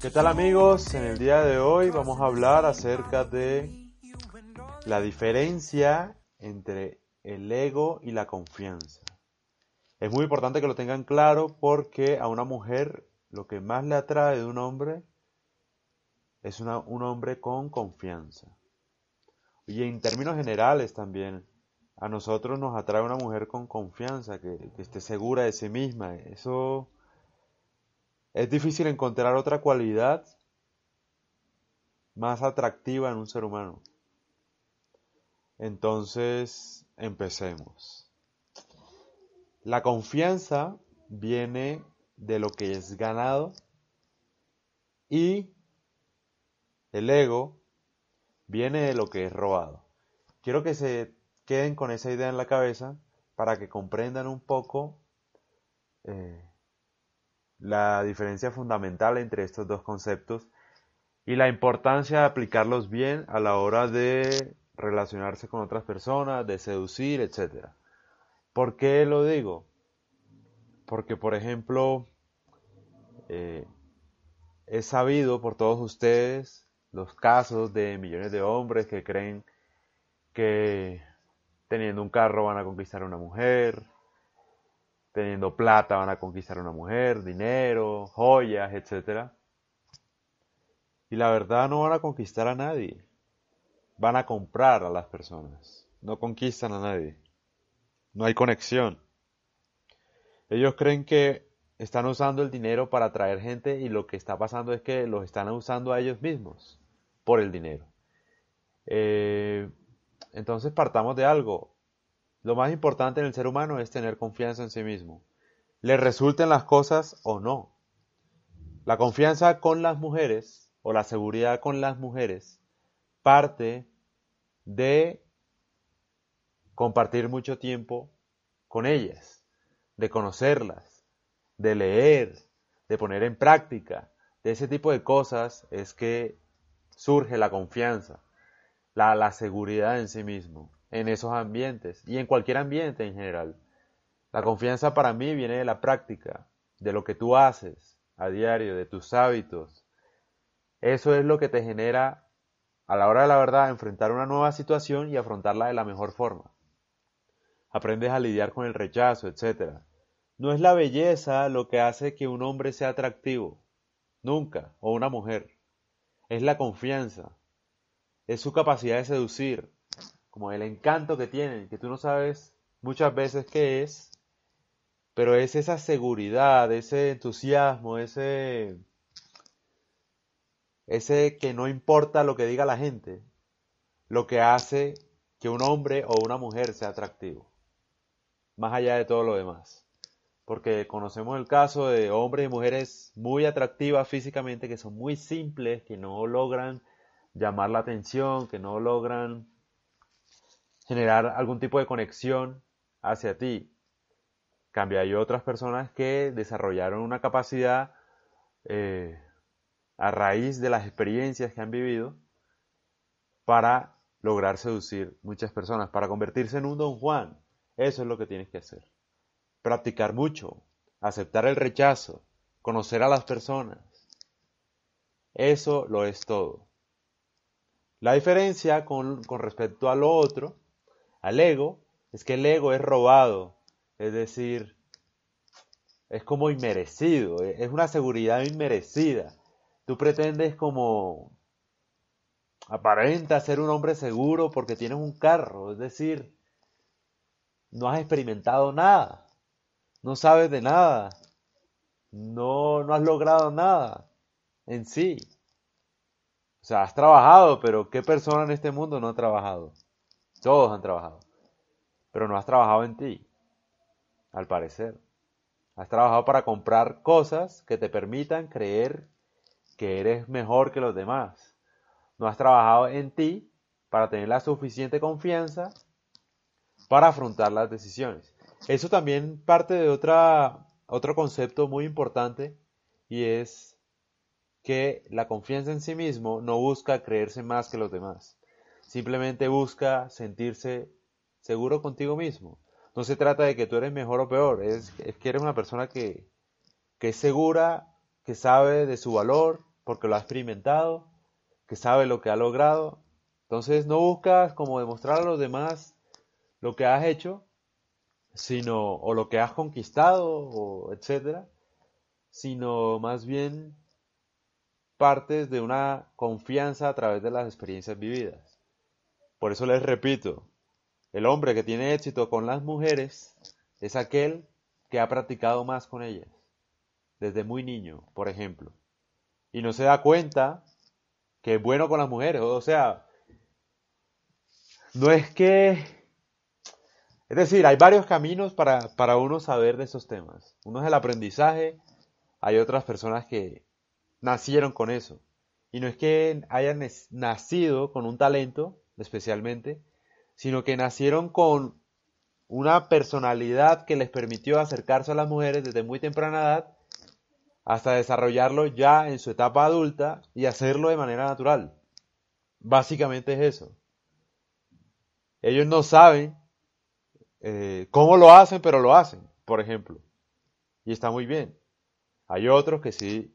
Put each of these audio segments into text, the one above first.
¿Qué tal amigos? En el día de hoy vamos a hablar acerca de la diferencia entre el ego y la confianza. Es muy importante que lo tengan claro porque a una mujer lo que más le atrae de un hombre es una- un hombre con confianza. Y en términos generales también, a nosotros nos atrae una mujer con confianza, que, que esté segura de sí misma. Eso es difícil encontrar otra cualidad más atractiva en un ser humano. Entonces, empecemos. La confianza viene de lo que es ganado y el ego viene de lo que es robado. Quiero que se queden con esa idea en la cabeza para que comprendan un poco eh, la diferencia fundamental entre estos dos conceptos y la importancia de aplicarlos bien a la hora de relacionarse con otras personas, de seducir, etc. ¿Por qué lo digo? Porque, por ejemplo, eh, es sabido por todos ustedes los casos de millones de hombres que creen que teniendo un carro van a conquistar a una mujer, teniendo plata van a conquistar a una mujer, dinero, joyas, etc. Y la verdad no van a conquistar a nadie, van a comprar a las personas, no conquistan a nadie, no hay conexión. Ellos creen que están usando el dinero para atraer gente y lo que está pasando es que los están usando a ellos mismos por el dinero. Eh, entonces partamos de algo. Lo más importante en el ser humano es tener confianza en sí mismo. Le resulten las cosas o no. La confianza con las mujeres o la seguridad con las mujeres parte de compartir mucho tiempo con ellas, de conocerlas, de leer, de poner en práctica, de ese tipo de cosas es que surge la confianza, la, seguridad en sí mismo, en esos ambientes y en cualquier ambiente en general. La confianza para mí viene de la práctica, de lo que tú haces a diario, de tus hábitos. Eso es lo que te genera a la hora de la verdad enfrentar una nueva situación y afrontarla de la mejor forma. Aprendes a lidiar con el rechazo, etc. No es la belleza lo que hace que un hombre sea atractivo, nunca, o una mujer. Es la confianza, es su capacidad de seducir, como el encanto que tienen, que tú no sabes muchas veces qué es, pero es esa seguridad, ese entusiasmo, ese ese que no importa lo que diga la gente, lo que hace que un hombre o una mujer sea atractivo, más allá de todo lo demás. Porque conocemos el caso de hombres y mujeres muy atractivas físicamente, que son muy simples, que no logran llamar la atención, que no logran generar algún tipo de conexión hacia ti. Cambia, hay otras personas que desarrollaron una capacidad eh, a raíz de las experiencias que han vivido para lograr seducir muchas personas, para convertirse en un don Juan. Eso es lo que tienes que hacer. Practicar mucho, aceptar el rechazo, conocer a las personas. Eso lo es todo. La diferencia con, con respecto a lo otro, al ego, es que el ego es robado, es decir, es como inmerecido, es una seguridad inmerecida. Tú pretendes como aparenta ser un hombre seguro porque tienes un carro, es decir, no has experimentado nada, no sabes de nada, no, no has logrado nada en sí. O sea, has trabajado, pero ¿qué persona en este mundo no ha trabajado? Todos han trabajado, pero no has trabajado en ti, al parecer. Has trabajado para comprar cosas que te permitan creer que eres mejor que los demás. No has trabajado en ti para tener la suficiente confianza para afrontar las decisiones. Eso también parte de otra, otro concepto muy importante y es que la confianza en sí mismo no busca creerse más que los demás, simplemente busca sentirse seguro contigo mismo. No se trata de que tú eres mejor o peor, es, es que eres una persona que, que es segura, que sabe de su valor, porque lo ha experimentado, que sabe lo que ha logrado. Entonces no buscas como demostrar a los demás lo que has hecho, sino o lo que has conquistado etcétera, sino más bien partes de una confianza a través de las experiencias vividas. Por eso les repito, el hombre que tiene éxito con las mujeres es aquel que ha practicado más con ellas, desde muy niño, por ejemplo, y no se da cuenta que es bueno con las mujeres, o sea, no es que... Es decir, hay varios caminos para, para uno saber de esos temas. Uno es el aprendizaje, hay otras personas que nacieron con eso. Y no es que hayan nacido con un talento, especialmente, sino que nacieron con una personalidad que les permitió acercarse a las mujeres desde muy temprana edad hasta desarrollarlo ya en su etapa adulta y hacerlo de manera natural. Básicamente es eso. Ellos no saben eh, cómo lo hacen, pero lo hacen, por ejemplo. Y está muy bien. Hay otros que sí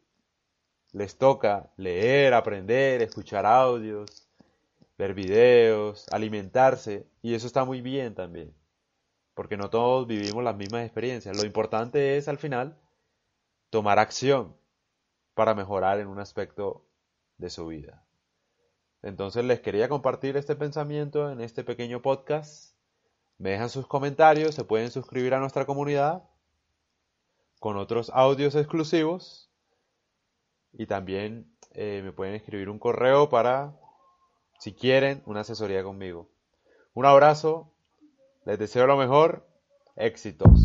les toca leer, aprender, escuchar audios, ver videos, alimentarse, y eso está muy bien también, porque no todos vivimos las mismas experiencias. Lo importante es al final tomar acción para mejorar en un aspecto de su vida. Entonces les quería compartir este pensamiento en este pequeño podcast. Me dejan sus comentarios, se pueden suscribir a nuestra comunidad con otros audios exclusivos y también eh, me pueden escribir un correo para, si quieren, una asesoría conmigo. Un abrazo, les deseo lo mejor, éxitos.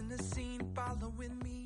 In, a scene, following me,